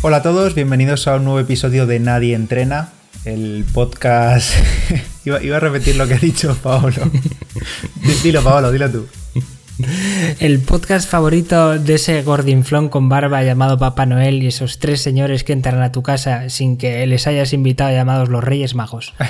Hola a todos, bienvenidos a un nuevo episodio de Nadie Entrena, el podcast... iba, a repetir lo que ha dicho Paolo. dilo, Paolo, dilo tú. El podcast favorito de ese gordinflón con barba llamado Papá Noel y esos tres señores que entran a tu casa sin que les hayas invitado llamados los Reyes Magos.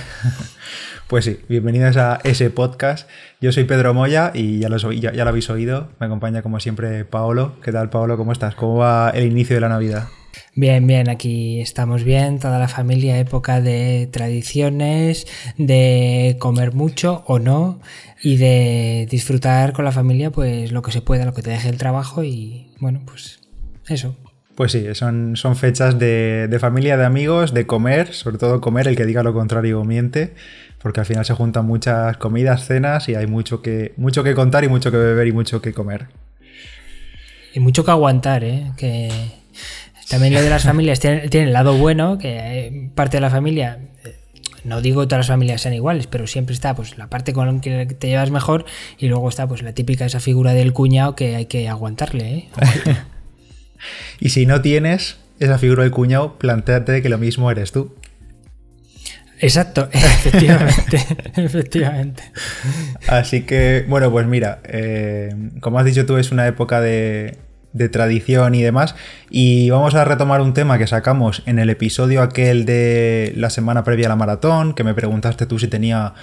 Pues sí, bienvenidos a ese podcast. Yo soy Pedro Moya y ya lo, ya, ya lo habéis oído. Me acompaña como siempre Paolo. ¿Qué tal, Paolo? ¿Cómo estás? ¿Cómo va el inicio de la Navidad? Bien, bien, aquí estamos bien, toda la familia, época de tradiciones, de comer mucho o no y de disfrutar con la familia pues lo que se pueda, lo que te deje el trabajo y bueno, pues eso. Pues sí, son, son fechas de, de familia, de amigos, de comer, sobre todo comer, el que diga lo contrario miente, porque al final se juntan muchas comidas, cenas y hay mucho que, mucho que contar y mucho que beber y mucho que comer. Y mucho que aguantar, ¿eh? Que también lo de las familias tiene, el lado bueno, que parte de la familia, eh, no digo que todas las familias sean iguales, pero siempre está pues la parte con la que te llevas mejor y luego está pues la típica esa figura del cuñado que hay que aguantarle. ¿eh? y si no tienes esa figura del cuñado, planteate que lo mismo eres tú. Exacto, efectivamente, efectivamente. Así que, bueno, pues mira, eh, como has dicho tú, es una época de, de tradición y demás. Y vamos a retomar un tema que sacamos en el episodio aquel de la semana previa a la maratón, que me preguntaste tú si tenía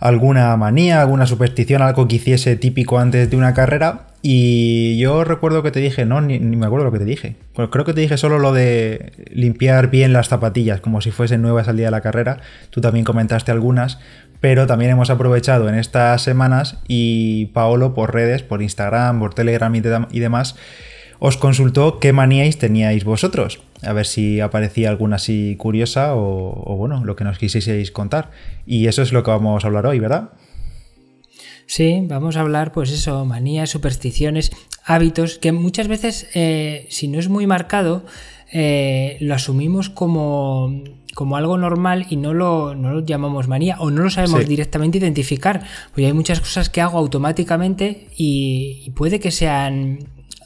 alguna manía, alguna superstición, algo que hiciese típico antes de una carrera. Y yo recuerdo que te dije, no, ni, me acuerdo lo que te dije. Pues creo que te dije solo lo de limpiar bien las zapatillas, como si fuesen nuevas al día de la carrera. Tú también comentaste algunas pero también hemos aprovechado en estas semanas y Paolo por redes, por Instagram, por Telegram y, demás, os consultó qué maníais teníais vosotros. A ver si aparecía alguna así curiosa o, bueno, lo que nos quisieseis contar. Y eso es lo que vamos a hablar hoy, ¿verdad? Sí, vamos a hablar, pues eso, manías, supersticiones, hábitos, que muchas veces, eh, si no es muy marcado, eh, lo asumimos como como algo normal y no lo, no lo llamamos manía o no lo sabemos directamente identificar. Porque hay muchas cosas que hago automáticamente y, puede que sean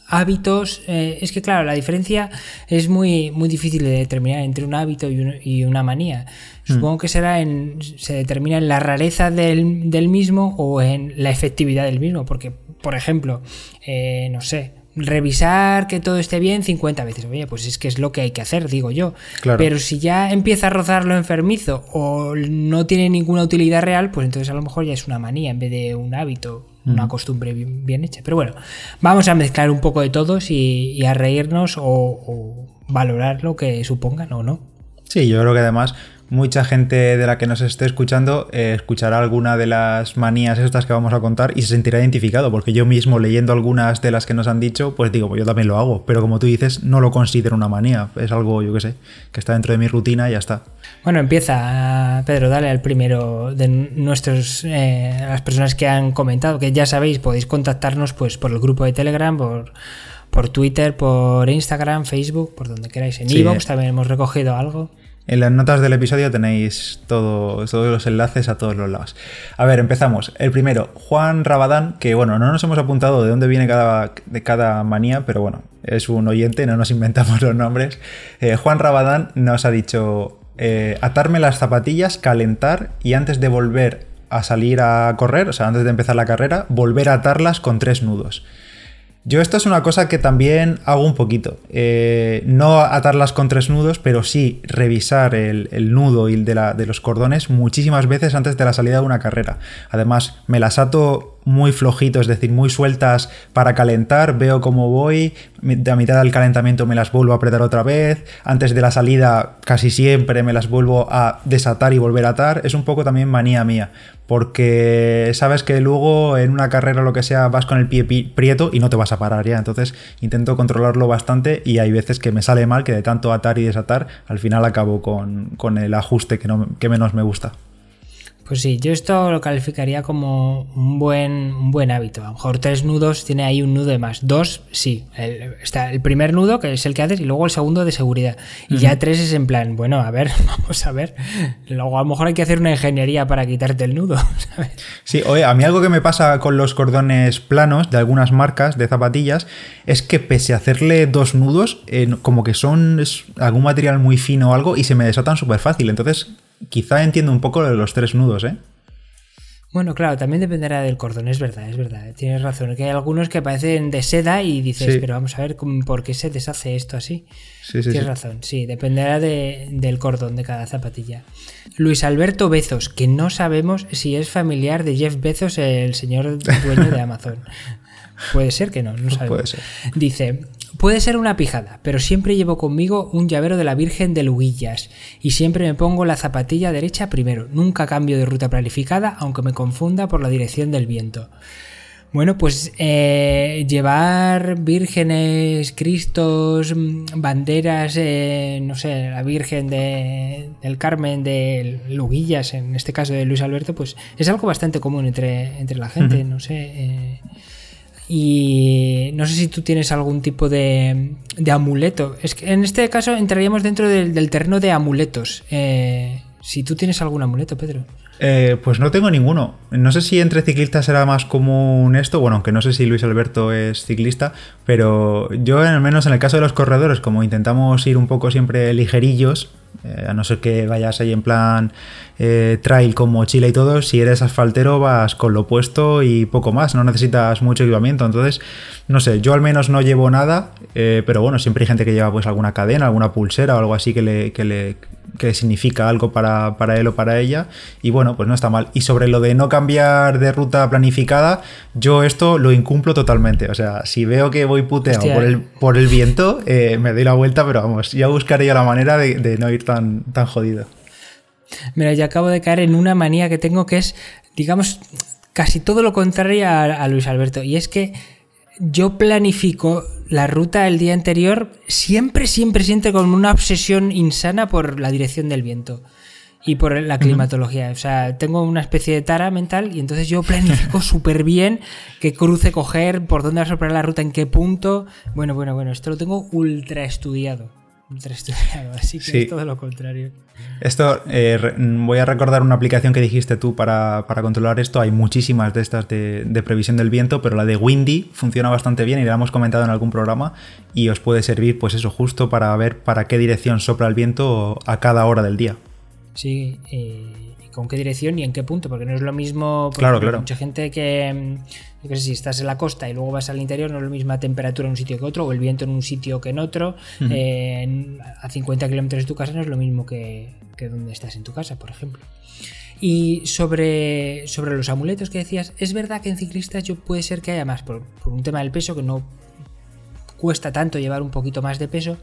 hábitos. Eh, es que, claro, la diferencia es muy, muy difícil de determinar entre un hábito y, una manía. Hmm. Supongo que será en, se determina en la rareza del, del, mismo o en la efectividad del mismo. Porque, por ejemplo, eh, no sé, revisar que todo esté bien 50 veces. Oye, pues es que es lo que hay que hacer, digo yo. Pero si ya empieza a rozar lo enfermizo o no tiene ninguna utilidad real, pues entonces a lo mejor ya es una manía en vez de un hábito, una costumbre bien, hecha. Pero bueno, vamos a mezclar un poco de todos y, a reírnos o, o valorar lo que supongan o no. Sí, yo creo que además mucha gente de la que nos esté escuchando eh, escuchará alguna de las manías estas que vamos a contar y se sentirá identificado, porque yo mismo leyendo algunas de las que nos han dicho, pues digo, pues yo también lo hago, pero como tú dices, no lo considero una manía, es algo, yo qué sé, que está dentro de mi rutina y ya está. Bueno, empieza, Pedro, dale al primero de nuestros, eh, las personas que han comentado, que ya sabéis, podéis contactarnos pues por el grupo de Telegram, por por Twitter, por Instagram, Facebook, por donde queráis. En Evox también hemos recogido algo. En las notas del episodio tenéis todos los enlaces a todos los lados. A ver, empezamos. El primero, Juan Rabadán, que bueno, no nos hemos apuntado de dónde viene cada, de cada manía, pero bueno, es un oyente, no nos inventamos los nombres. Eh, Juan Rabadán nos ha dicho eh, atarme las zapatillas, calentar y antes de volver a salir a correr, o sea, antes de empezar la carrera, volver a atarlas con tres nudos. Yo esto es una cosa que también hago un poquito. Eh, no atarlas con tres nudos, pero sí revisar el, nudo y de, la, de los cordones muchísimas veces antes de la salida de una carrera. Además, me las ato muy flojitos, es decir, muy sueltas para calentar, veo cómo voy, a mitad del calentamiento me las vuelvo a apretar otra vez, antes de la salida casi siempre me las vuelvo a desatar y volver a atar, es un poco también manía mía, porque sabes que luego en una carrera o lo que sea vas con el pie prieto y no te vas a parar ya, entonces intento controlarlo bastante y hay veces que me sale mal, que de tanto atar y desatar, al final acabo con, el ajuste que, que menos me gusta. Pues sí, yo esto lo calificaría como un buen, un buen hábito. A lo mejor tres nudos tiene ahí un nudo de más. Dos, sí. está el primer nudo, que es el que haces, y luego el segundo de seguridad. Y ya tres es en plan, bueno, a ver, vamos a ver. Luego a lo mejor hay que hacer una ingeniería para quitarte el nudo. Sí, oye, a mí algo que me pasa con los cordones planos de algunas marcas de zapatillas es que pese a hacerle dos nudos, como que son algún material muy fino o algo y se me desatan súper fácil. Entonces quizá entiendo un poco de los tres nudos, ¿eh? Bueno, claro, también dependerá del cordón, es verdad, es verdad. Tienes razón, que hay algunos que parecen de seda y dices, pero vamos a ver por qué se deshace esto así. Sí, sí, Tienes razón, sí, dependerá del cordón de cada zapatilla. Luis Alberto Bezos, que no sabemos si es familiar de Jeff Bezos, el señor dueño de Amazon. Puede ser que no, no sabemos. Puede ser. Dice, Puede ser una pijada, pero siempre llevo conmigo un llavero de la Virgen de Luguillas y siempre me pongo la zapatilla derecha primero. Nunca cambio de ruta planificada, aunque me confunda por la dirección del viento. Bueno, pues eh, llevar vírgenes, cristos, mm, banderas, eh, no sé, la Virgen de, del Carmen, de Luguillas, en este caso de Luis Alberto, pues es algo bastante común entre, entre la gente, no sé. Eh, y no sé si tú tienes algún tipo de, amuleto. Es que en este caso entraríamos dentro del, terreno de amuletos. Eh, si tú tienes algún amuleto, Pedro. Eh, pues no tengo ninguno. No sé si entre ciclistas será más común esto, bueno, aunque no sé si Luis Alberto es ciclista, pero yo al menos en el caso de los corredores, como intentamos ir un poco siempre ligerillos, eh, a no ser que vayas ahí en plan eh, trail con mochila y todo, si eres asfaltero vas con lo puesto y poco más, no necesitas mucho equipamiento. Entonces, no sé, yo al menos no llevo nada, eh, pero bueno, siempre hay gente que lleva pues alguna cadena, alguna pulsera o algo así que le, que le que significa algo para, él o para ella. Y bueno, pues no está mal. Y sobre lo de no cambiar de ruta planificada, yo esto lo incumplo totalmente. O sea, si veo que voy puteado por el, por el viento, me doy la vuelta, pero vamos, ya buscaré yo la manera de, de no ir tan, tan jodido. Mira, yo acabo de caer en una manía que tengo que es, digamos, casi todo lo contrario a, Luis Alberto. Y es que yo planifico la ruta el día anterior siempre, siempre, siempre con una obsesión insana por la dirección del viento y por la climatología. O sea, tengo una especie de tara mental y entonces yo planifico súper bien qué cruce coger, por dónde va a soplar la ruta, en qué punto. Bueno, bueno, bueno, esto lo tengo ultra estudiado así que es todo lo contrario. Esto, eh, voy a recordar una aplicación que dijiste tú para, controlar esto. Hay muchísimas de estas de, previsión del viento, pero la de Windy funciona bastante bien y la hemos comentado en algún programa y os puede servir, pues eso, justo para ver para qué dirección sopla el viento a cada hora del día. Sí, eh, con qué dirección y en qué punto, porque no es lo mismo. Claro, claro. Mucha gente que yo sé, si estás en la costa y luego vas al interior, no es la misma temperatura en un sitio que otro, o el viento en un sitio que en otro. Eh, a 50 kilómetros de tu casa no es lo mismo que, que donde estás en tu casa, por ejemplo. Y sobre, sobre los amuletos que decías, es verdad que en ciclistas yo puede ser que haya más, por, por un tema del peso, que no cuesta tanto llevar un poquito más de peso.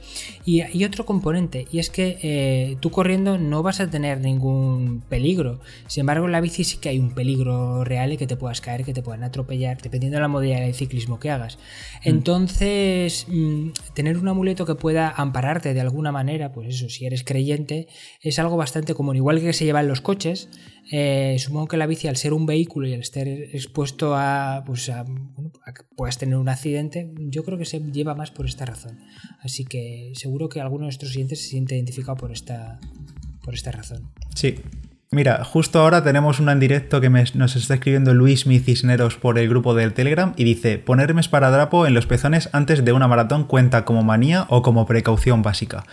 Y, hay otro componente, y es que eh, tú corriendo no vas a tener ningún peligro. Sin embargo, en la bici sí que hay un peligro real y que te puedas caer, que te puedan atropellar, dependiendo de la modalidad de ciclismo que hagas. Mm. Entonces, mm, tener un amuleto que pueda ampararte de alguna manera, pues eso, si eres creyente, es algo bastante común. Igual que se lleva en los coches, eh, supongo que la bici, al ser un vehículo y al estar expuesto a, pues a, que puedas tener un accidente, yo creo que se lleva más por esta razón. Así que seguro que alguno de nuestros clientes se siente identificado por esta, por esta razón. Sí. Mira, justo ahora tenemos una en directo que nos está escribiendo Luis Mi Cisneros por el grupo del Telegram y dice: Ponerme esparadrapo en los pezones antes de una maratón cuenta como manía o como precaución básica.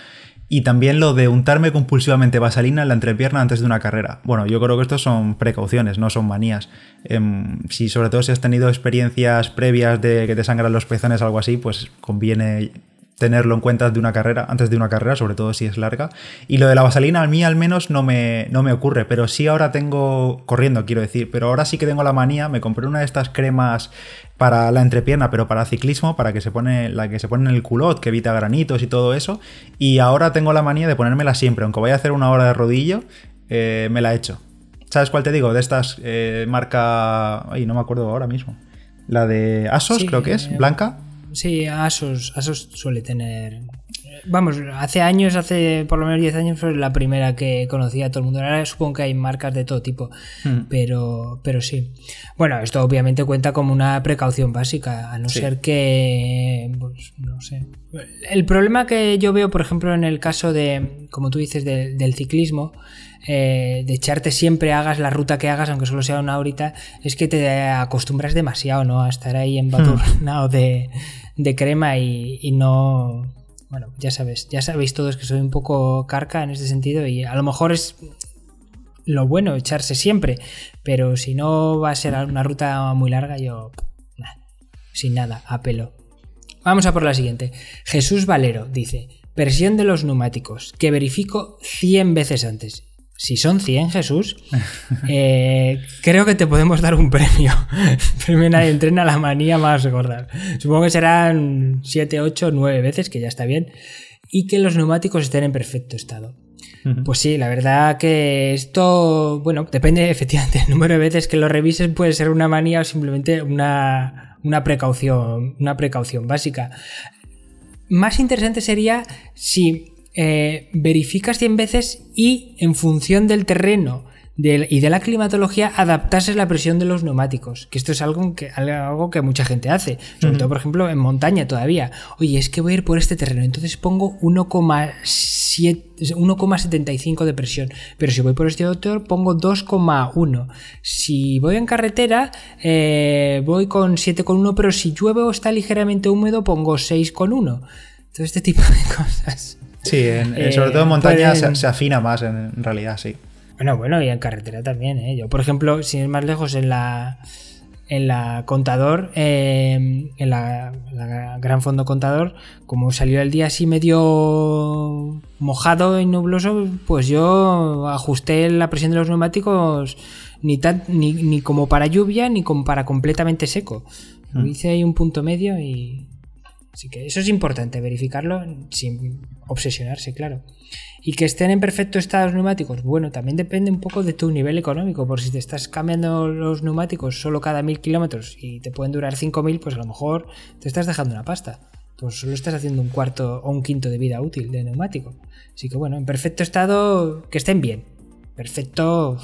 Y también lo de untarme compulsivamente vaselina en la entrepierna antes de una carrera. Bueno, yo creo que estos son precauciones, no son manías. Em, si sobre todo si has tenido experiencias previas de que te sangran los pezones o algo así, pues conviene tenerlo en cuenta de una carrera, antes de una carrera, sobre todo si es larga. Y lo de la vaselina a mí al menos no me, no me ocurre, pero sí ahora tengo, corriendo quiero decir, pero ahora sí que tengo la manía, me compré una de estas cremas para la entrepierna, pero para ciclismo, para que se pone, la que se pone en el culot, que evita granitos y todo eso. Y ahora tengo la manía de ponérmela siempre, aunque vaya a hacer una hora de rodillo, eh, me la he hecho. ¿Sabes cuál te digo? De estas eh, marca... Ay, no me acuerdo ahora mismo. La de Asos, creo que es, blanca. Sí, Asos, Asos suele tener Vamos, hace años, hace por lo menos 10 años fue la primera que conocía a todo el mundo. Ahora supongo que hay marcas de todo tipo, Hmm. pero, pero sí. Bueno, esto obviamente cuenta como una precaución básica, a no Sí. ser que, pues, no sé. El problema que yo veo, por ejemplo, en el caso de, como tú dices, de- del ciclismo, eh, de echarte siempre, hagas la ruta que hagas, aunque solo sea una horita, es que te acostumbras demasiado, ¿no? A estar ahí embadurnado de, de crema y, y no... Bueno, ya sabes, ya sabéis todos que soy un poco carca en este sentido y a lo mejor es lo bueno echarse siempre, pero si no va a ser una ruta muy larga, yo nah, sin nada, a pelo. Vamos a por la siguiente. Jesús Valero dice, versión de los neumáticos, que verifico 100 veces antes. Si son 100, Jesús, eh, creo que te podemos dar un premio. premio Nadie entrena la manía más gorda. Supongo que serán 7, 8, 9 veces, que ya está bien. Y que los neumáticos estén en perfecto estado. Pues sí, la verdad que esto, bueno, depende efectivamente del número de veces que lo revises, puede ser una manía o simplemente una, una precaución, una precaución básica. Más interesante sería si eh, verificas 100 veces y en función del terreno y de la climatología adaptases la presión de los neumáticos, que esto es algo que, algo que mucha gente hace, sobre todo por ejemplo en montaña todavía. Oye, es que voy a ir por este terreno, entonces pongo 1,7 1,75 de presión, pero si voy por este otro pongo 2,1. Si voy en carretera eh, voy con 7,1, pero si llueve o está ligeramente húmedo pongo 6,1. Todo este tipo de cosas. Sí, en- Eh, sobre todo en montaña pueden- se, se afina más en, en realidad, sí. Bueno, bueno, y en carretera también, ¿eh? Yo, por ejemplo, sin ir más lejos, en la, en la Contador, eh, en la, la Gran Fondo Contador, como salió el día así medio mojado y nubloso, pues yo ajusté la presión de los neumáticos ni, tan, ni, ni como para lluvia ni como para completamente seco. Lo hice ahí un punto medio y... Así que eso es importante, verificarlo sin obsesionarse, claro. Y que estén en perfecto estado los neumáticos, bueno, también depende un poco de tu nivel económico, por si te estás cambiando los neumáticos solo cada mil kilómetros y te pueden durar 5.000, pues a lo mejor te estás dejando una pasta. Pues solo estás haciendo un cuarto o un quinto de vida útil de neumático. Así que bueno, en perfecto estado, que estén bien. Perfecto,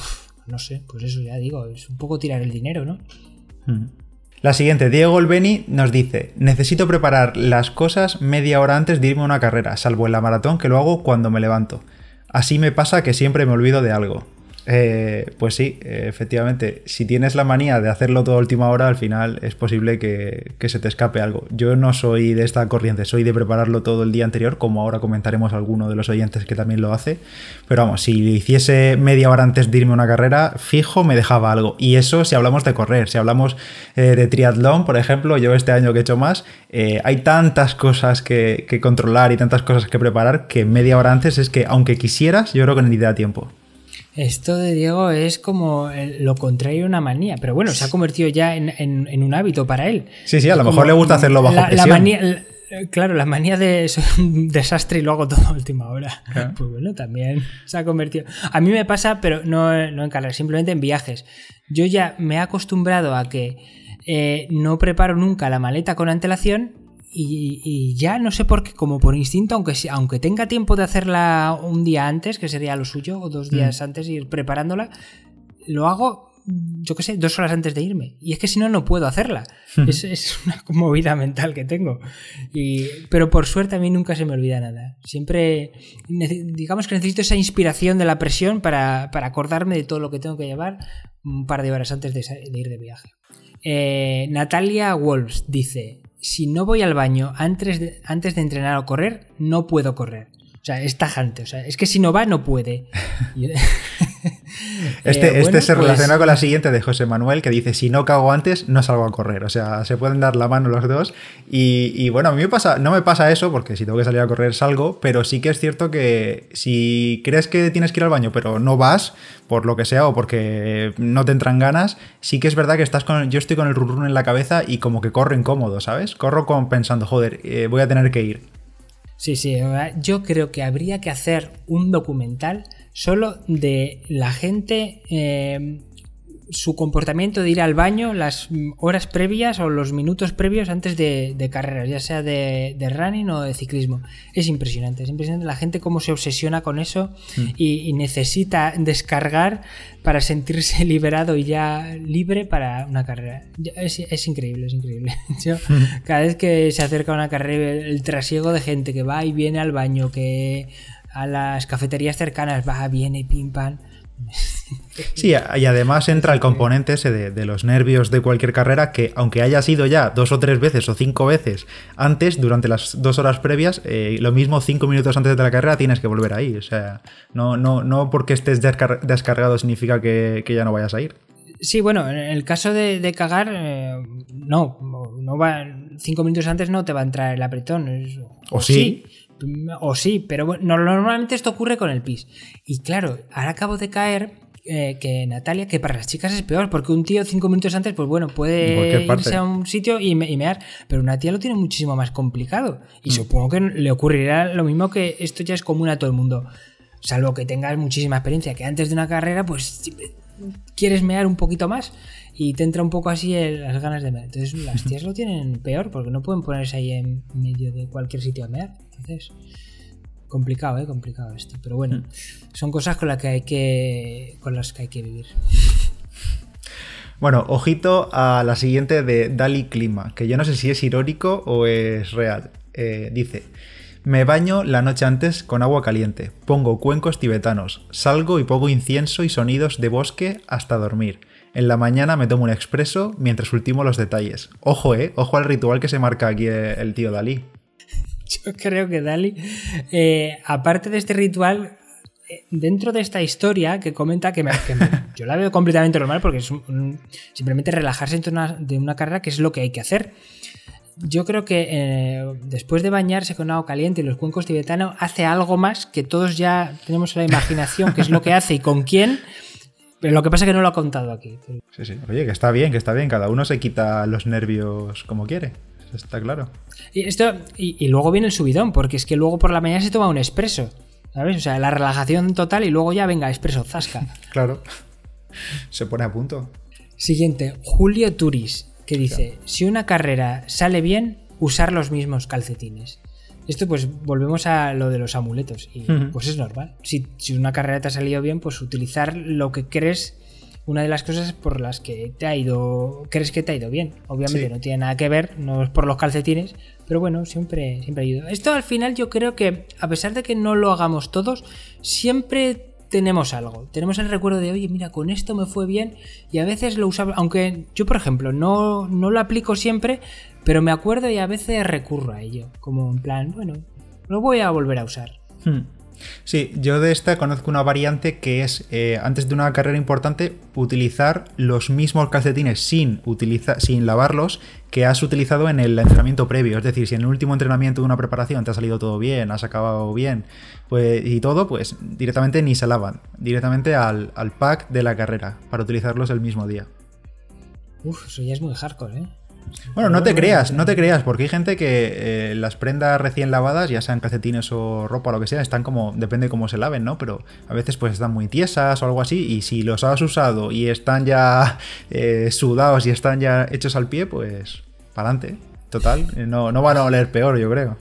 no sé, pues eso ya digo, es un poco tirar el dinero, ¿no? Mm. La siguiente, Diego Olbeni nos dice, necesito preparar las cosas media hora antes de irme a una carrera, salvo en la maratón que lo hago cuando me levanto. Así me pasa que siempre me olvido de algo. Eh, pues sí, efectivamente, si tienes la manía de hacerlo toda última hora, al final es posible que, se te escape algo. Yo no soy de esta corriente, soy de prepararlo todo el día anterior, como ahora comentaremos a alguno de los oyentes que también lo hace. Pero vamos, si hiciese media hora antes de irme a una carrera, fijo me dejaba algo. Y eso si hablamos de correr, si hablamos eh, de triatlón, por ejemplo, yo este año que he hecho más, eh, hay tantas cosas que, que controlar y tantas cosas que preparar que media hora antes es que, aunque quisieras, yo creo que ni te da tiempo. Esto de Diego es como el- lo contrario a una manía, pero bueno, se ha convertido ya en, en- en un hábito para él. Sí, sí, a lo Como mejor le gusta hacerlo bajo la, la presión. manía, la- claro, la manía de soy un desastre y lo hago todo a última hora. Claro. Pues bueno, también se ha convertido. A mí me pasa, pero no, no en carreras, simplemente en viajes. Yo ya me he acostumbrado a que eh, no preparo nunca la maleta con antelación y, y ya no sé por qué, como por instinto, aunque, aunque tenga tiempo de hacerla un día antes, que sería lo suyo, o dos días antes, ir preparándola, lo hago, yo qué sé, dos horas antes de irme. Y es que si no, no puedo hacerla. es, es una movida mental que tengo. Y, pero por suerte a mí nunca se me olvida nada. Siempre, digamos que necesito esa inspiración de la presión para, para acordarme de todo lo que tengo que llevar un par de horas antes de ir de viaje. Eh, Natalia Wolves dice, si no voy al baño antes de, antes de entrenar o correr, no puedo correr. O sea, es tajante. O sea, es que si no va, no puede. Este, Eh, este bueno, se pues- relaciona con la siguiente de José Manuel, que dice, si no cago antes, no salgo a correr. O sea, se pueden dar la mano los dos. Y, y bueno, a mí me pasa, no me pasa eso, porque si tengo que salir a correr salgo, pero sí que es cierto que si crees que tienes que ir al baño, pero no vas, por lo que sea, o porque no te entran ganas, sí que es verdad que estás con, yo estoy con el run run en la cabeza y como que corro incómodo, ¿sabes? Corro con, pensando, joder, eh, voy a tener que ir. Sí, sí, yo creo que habría que hacer un documental solo de la gente, eh, su comportamiento de ir al baño las horas previas o los minutos previos antes de, carreras, ya sea de, running o de ciclismo. Es impresionante, es impresionante la gente cómo se obsesiona con eso mm. y, necesita descargar para sentirse liberado y ya libre para una carrera. Es, increíble, es increíble. Mm. cada vez que se acerca a una carrera, el trasiego de gente que va y viene al baño, que a las cafeterías cercanas va, viene, pim, pam Sí, y además entra el componente ese de, los nervios de cualquier carrera que aunque haya sido ya dos o tres veces o cinco veces antes, durante las dos horas previas, eh, lo mismo cinco minutos antes de la carrera tienes que volver ahí. O sea, no, no, no porque estés descargado significa que, ya no vayas a ir. Sí, bueno, en el caso de, cagar, eh, no, no va, cinco minutos antes no te va a entrar el apretón. o, sí o sí, pero bueno, normalmente esto ocurre con el pis. Y claro, ahora acabo de caer eh, que Natalia, que para las chicas es peor, porque un tío cinco minutos antes, pues bueno, puede irse a un sitio y, mear, pero una tía lo tiene muchísimo más complicado. Y mm. supongo que le ocurrirá lo mismo que esto ya es común a todo el mundo, salvo que tengas muchísima experiencia, que antes de una carrera, pues quieres mear un poquito más y te entra un poco así las ganas de mear. Entonces las tías lo tienen peor porque no pueden ponerse ahí en medio de cualquier sitio a mear. Entonces, complicado, ¿eh? Complicado esto. Pero bueno, son cosas con las que hay que, con las que, hay que vivir. Bueno, ojito a la siguiente de Dali Clima, que yo no sé si es irónico o es real. Eh, dice, me baño la noche antes con agua caliente, pongo cuencos tibetanos, salgo y pongo incienso y sonidos de bosque hasta dormir. En la mañana me tomo un expreso mientras ultimo los detalles. Ojo, eh, ojo al ritual que se marca aquí el tío Dalí. Yo creo que Dali, eh, aparte de este ritual, eh, dentro de esta historia que comenta que, yo la veo completamente normal porque es simplemente relajarse de una, de una, carrera que es lo que hay que hacer. Yo creo que eh, después de bañarse con agua caliente y los cuencos tibetanos hace algo más que todos ya tenemos la imaginación, que es lo que hace y con quién. Pero lo que pasa es que no lo ha contado aquí. Sí, sí. Oye, que está bien, que está bien. Cada uno se quita los nervios como quiere está claro. Y, esto, y, luego viene el subidón, porque es que luego por la mañana se toma un expreso. ¿Sabes? O sea, la relajación total y luego ya venga, expreso, zasca. claro. Se pone a punto. Siguiente, Julio Turis, que dice: Si una carrera sale bien, usar los mismos calcetines. Esto, pues volvemos a lo de los amuletos. Y pues es normal. Si, si, una carrera te ha salido bien, pues utilizar lo que crees una de las cosas por las que te ha ido, crees que te ha ido bien. Obviamente no tiene nada que ver, no es por los calcetines, pero bueno, siempre, siempre ayuda. Esto al final yo creo que, a pesar de que no lo hagamos todos, siempre tenemos algo. Tenemos el recuerdo de, oye, mira, con esto me fue bien y a veces lo usaba, aunque yo, por ejemplo, no, no lo aplico siempre, pero me acuerdo y a veces recurro a ello. Como en plan, bueno, lo voy a volver a usar. Hmm. Sí, yo de esta conozco una variante que es, eh, antes de una carrera importante, utilizar los mismos calcetines sin, sin lavarlos que has utilizado en el entrenamiento previo. Es decir, si en el último entrenamiento de una preparación te ha salido todo bien, has acabado bien pues, y todo, pues directamente ni se lavan. Directamente al, al pack de la carrera para utilizarlos el mismo día. Uf, eso ya es muy hardcore, ¿eh? Bueno, no te creas, no te creas, porque hay gente que eh, las prendas recién lavadas, ya sean calcetines o ropa o lo que sea, están como, depende cómo se laven, ¿no? Pero a veces pues están muy tiesas o algo así, y si los has usado y están ya eh, sudados y están ya hechos al pie, pues para adelante. Total, no, no van a oler peor, yo creo.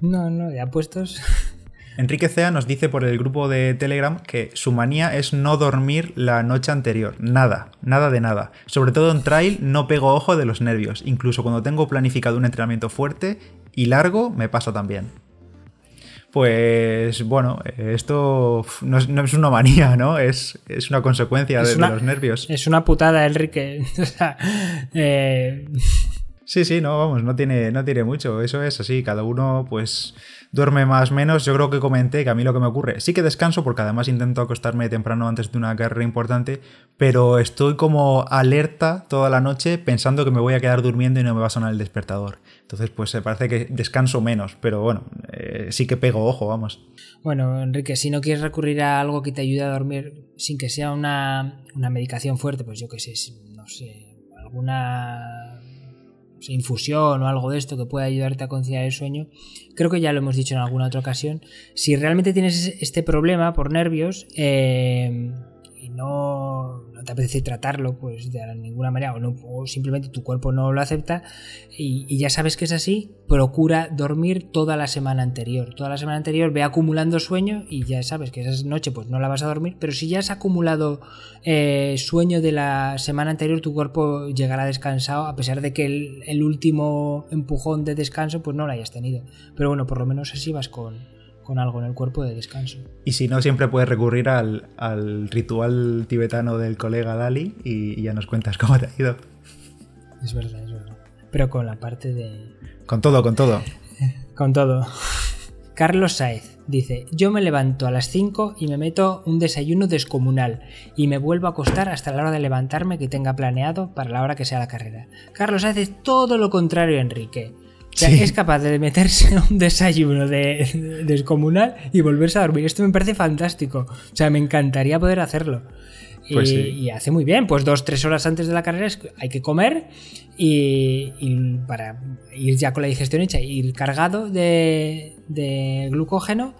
No, no, ya puestos. Enrique Cea nos dice por el grupo de Telegram que su manía es no dormir la noche anterior. Nada, nada de nada. Sobre todo en trail no pego ojo de los nervios. Incluso cuando tengo planificado un entrenamiento fuerte y largo, me pasa también. Pues bueno, esto no es, una manía, ¿no? Es, una consecuencia de, los nervios. Es una putada, Enrique. Eh, sí, sí, no, vamos, no tiene, no tiene mucho. Eso es así, cada uno pues duerme más menos. Yo creo que comenté que a mí lo que me ocurre, sí que descanso porque además intento acostarme temprano antes de una carrera importante, pero estoy como alerta toda la noche pensando que me voy a quedar durmiendo y no me va a sonar el despertador. Entonces, pues se parece que descanso menos, pero bueno, eh, sí que pego ojo, vamos. Bueno, Enrique, si no quieres recurrir a algo que te ayude a dormir sin que sea una, una medicación fuerte, pues yo qué sé, no sé, alguna infusión o algo de esto que pueda ayudarte a conciliar el sueño, creo que ya lo hemos dicho en alguna otra ocasión. Si realmente tienes este problema por nervios eh, y no, te apetece tratarlo, pues de ninguna manera, o, no, o simplemente tu cuerpo no lo acepta, y, ya sabes que es así, procura dormir toda la semana anterior. Toda la semana anterior ve acumulando sueño y ya sabes que esa noche pues no la vas a dormir, pero si ya has acumulado eh, sueño de la semana anterior, tu cuerpo llegará descansado, a pesar de que el, el último empujón de descanso pues no lo hayas tenido. Pero bueno, por lo menos así vas con con algo en el cuerpo de descanso. Y si no, siempre puedes recurrir al, ritual tibetano del colega Dali y, ya nos cuentas cómo te ha ido. Es verdad, es verdad. Pero con la parte de... Con todo, con todo. con todo. Carlos Saez dice, yo me levanto a las 5 y me meto un desayuno descomunal y me vuelvo a acostar hasta la hora de levantarme que tenga planeado para la hora que sea la carrera. Carlos Saez es todo lo contrario Enrique es capaz de meterse un desayuno de, descomunal y volverse a dormir. Esto me parece fantástico. O sea, me encantaría poder hacerlo. Pues y, hace muy bien, pues dos, tres horas antes de la carrera hay que comer y, para ir ya con la digestión hecha, ir cargado de, de glucógeno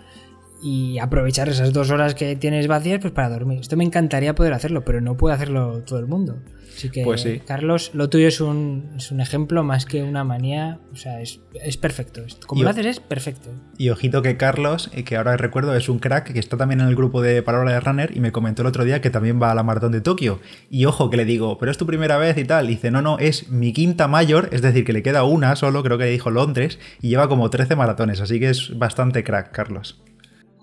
y aprovechar esas dos horas que tienes vacías pues para dormir. Esto me encantaría poder hacerlo, pero no puede hacerlo todo el mundo. Así que, pues Carlos, lo tuyo es un, es un, ejemplo más que una manía. O sea, es, es perfecto. Como lo haces es perfecto. Y ojito que Carlos, eh, que ahora recuerdo, es un crack que está también en el grupo de Palabra de Runner y me comentó el otro día que también va a la maratón de Tokio. Y ojo que le digo, pero es tu primera vez y tal. Y dice, no, no, es mi quinta mayor, es decir, que le queda una solo, creo que le dijo Londres, y lleva como 13 maratones. Así que es bastante crack, Carlos.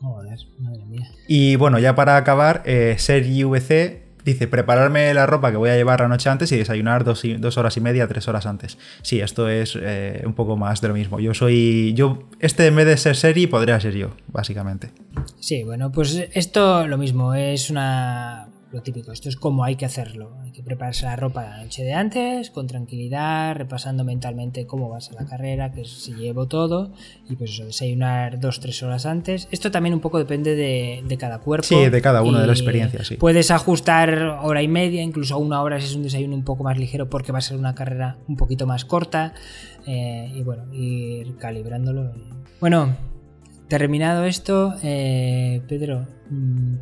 Joder, madre mía. Y bueno, ya para acabar, eh, Ser IVC Dice, prepararme la ropa que voy a llevar la noche antes y desayunar dos, horas y media, tres horas antes. Sí, esto es eh, un poco más de lo mismo. Yo soy. Yo, este en vez de ser serie, podría ser yo, básicamente. Sí, bueno, pues esto lo mismo. Es una lo típico, esto es como hay que hacerlo. Hay que prepararse la ropa la noche de antes, con tranquilidad, repasando mentalmente cómo va a ser la carrera, que si llevo todo, y pues eso, desayunar dos, tres horas antes. Esto también un poco depende de, cada cuerpo. Sí, de cada uno, de la experiencia, sí. Puedes ajustar hora y media, incluso a una hora si es un desayuno un poco más ligero, porque va a ser una carrera un poquito más corta. Eh, y bueno, ir calibrándolo. Bueno, Terminado esto, eh, Pedro,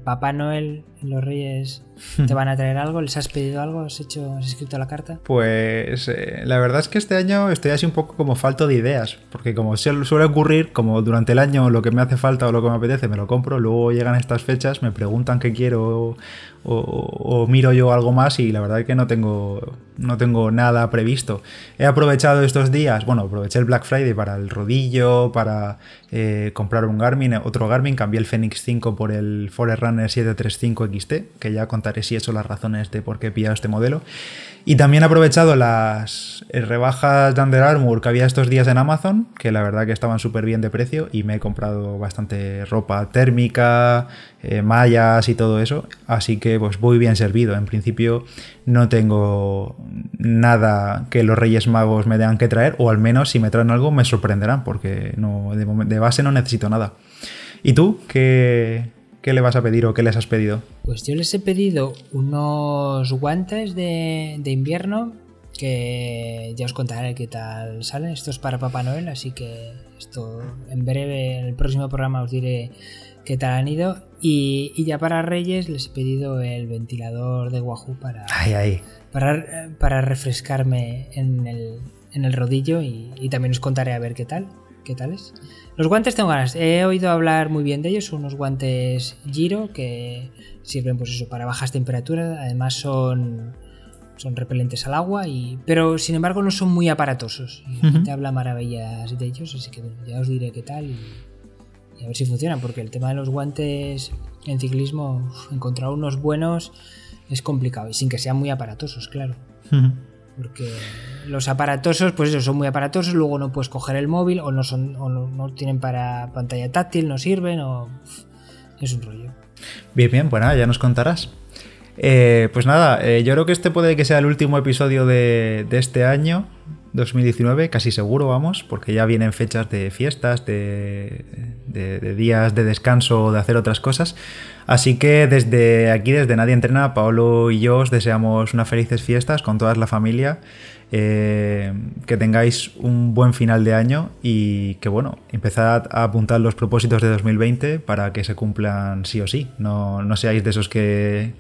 Papá Noel, los Reyes, ¿te van a traer algo? ¿Les has pedido algo? ¿Has, hecho, has escrito la carta? Pues eh, la verdad es que este año estoy así un poco como falto de ideas, porque como suele ocurrir, como durante el año lo que me hace falta o lo que me apetece me lo compro, luego llegan estas fechas, me preguntan qué quiero o, miro yo algo más y la verdad es que no tengo, no tengo nada previsto. He aprovechado estos días, bueno, aproveché el Black Friday para el rodillo, para eh, comprar un Garmin, otro Garmin, cambié el Fenix 5 por el Forerunner 735 XT, que ya contaré si eso las razones de por qué he pillado este modelo. Y también he aprovechado las rebajas de Under Armour que había estos días en Amazon, que la verdad que estaban súper bien de precio y me he comprado bastante ropa térmica, eh, mallas y todo eso. Así que pues voy bien servido. En principio no tengo nada que los Reyes Magos me tengan que traer, o al menos si me traen algo me sorprenderán, porque no, de, de base no necesito nada. ¿Y tú? ¿Qué, ¿Qué le vas a pedir o qué les has pedido? Pues yo les he pedido unos guantes de, invierno que ya os contaré qué tal salen. Esto es para Papá Noel, así que esto en breve, en el próximo programa os diré qué tal han ido. Y, ya para Reyes les he pedido el ventilador de Wahoo para, para, para refrescarme en el, en el rodillo y, y, también os contaré a ver qué tal, qué tal es. Los guantes tengo ganas. He oído hablar muy bien de ellos. Son unos guantes Giro que sirven pues eso para bajas temperaturas. Además son, son repelentes al agua. Y, pero sin embargo no son muy aparatosos. te habla maravillas de ellos. Así que ya os diré qué tal y, a ver si funcionan. Porque el tema de los guantes en ciclismo, encontrar unos buenos es complicado. Y sin que sean muy aparatosos, claro. Porque los aparatosos, pues eso, son muy aparatosos, luego no puedes coger el móvil o no son o no, tienen para pantalla táctil, no sirven o es un rollo. Bien, bien, pues nada, ya nos contarás. Eh, pues nada, eh, yo creo que este puede que sea el último episodio de, este año, 2019, casi seguro, vamos, porque ya vienen fechas de fiestas, de, de días de descanso de hacer otras cosas. Así que desde aquí, desde Nadie Entrena, Paolo y yo os deseamos unas felices fiestas con toda la familia. Eh, que tengáis un buen final de año y que bueno, empezad a apuntar los propósitos de 2020 para que se cumplan sí o sí. No, no seáis de esos que,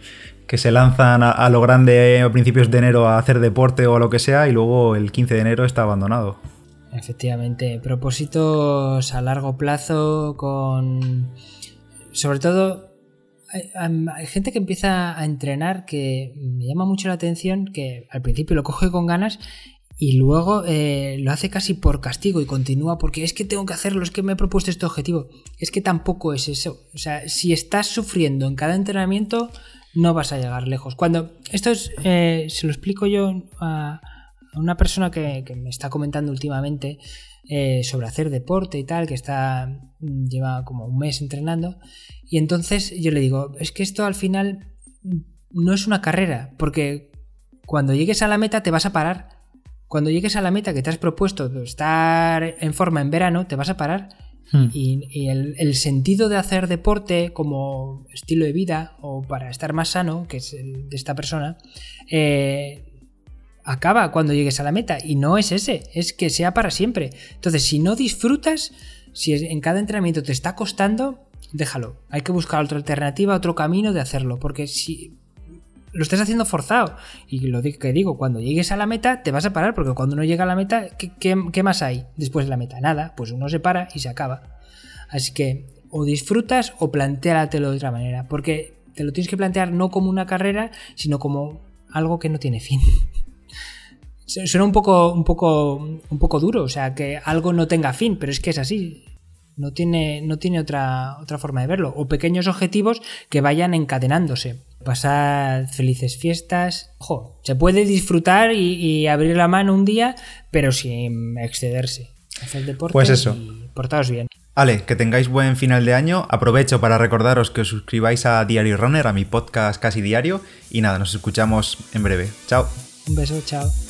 que se lanzan a, lo grande a principios de enero a hacer deporte o lo que sea y luego el 15 de enero está abandonado. Efectivamente, propósitos a largo plazo con... Sobre todo, hay, gente que empieza a entrenar que me llama mucho la atención, que al principio lo coge con ganas y luego eh, lo hace casi por castigo y continúa porque es que tengo que hacerlo, es que me he propuesto este objetivo. Es que tampoco es eso. O sea, si estás sufriendo en cada entrenamiento, no vas a llegar lejos. Cuando esto es, eh, se lo explico yo a, una persona que, me está comentando últimamente eh, sobre hacer deporte y tal, que está lleva como un mes entrenando, y entonces yo le digo, es que esto al final no es una carrera, porque cuando llegues a la meta te vas a parar cuando llegues a la meta que te has propuesto estar en forma en verano, te vas a parar. Hmm. Y, el, sentido de hacer deporte como estilo de vida o para estar más sano, que es el de esta persona, eh, acaba cuando llegues a la meta. Y no es ese, es que sea para siempre. Entonces, si no disfrutas, si en cada entrenamiento te está costando, déjalo. Hay que buscar otra alternativa, otro camino de hacerlo. Porque si lo estás haciendo forzado. Y lo que digo, cuando llegues a la meta te vas a parar, porque cuando no llega a la meta, ¿qué, más hay después de la meta? Nada, pues uno se para y se acaba. Así que o disfrutas o planteatelo de otra manera, porque te lo tienes que plantear no como una carrera, sino como algo que no tiene fin. Suena un poco, un poco, un poco duro, o sea, que algo no tenga fin, pero es que es así. No tiene, no tiene otra, otra forma de verlo. O pequeños objetivos que vayan encadenándose. Pasar felices fiestas. Ojo, se puede disfrutar y, abrir la mano un día, pero sin excederse. Hacer deporte pues eso. y portaos bien. Ale, que tengáis buen final de año. Aprovecho para recordaros que os suscribáis a Diario Runner, a mi podcast casi diario. Y nada, nos escuchamos en breve. Chao. Un beso, chao.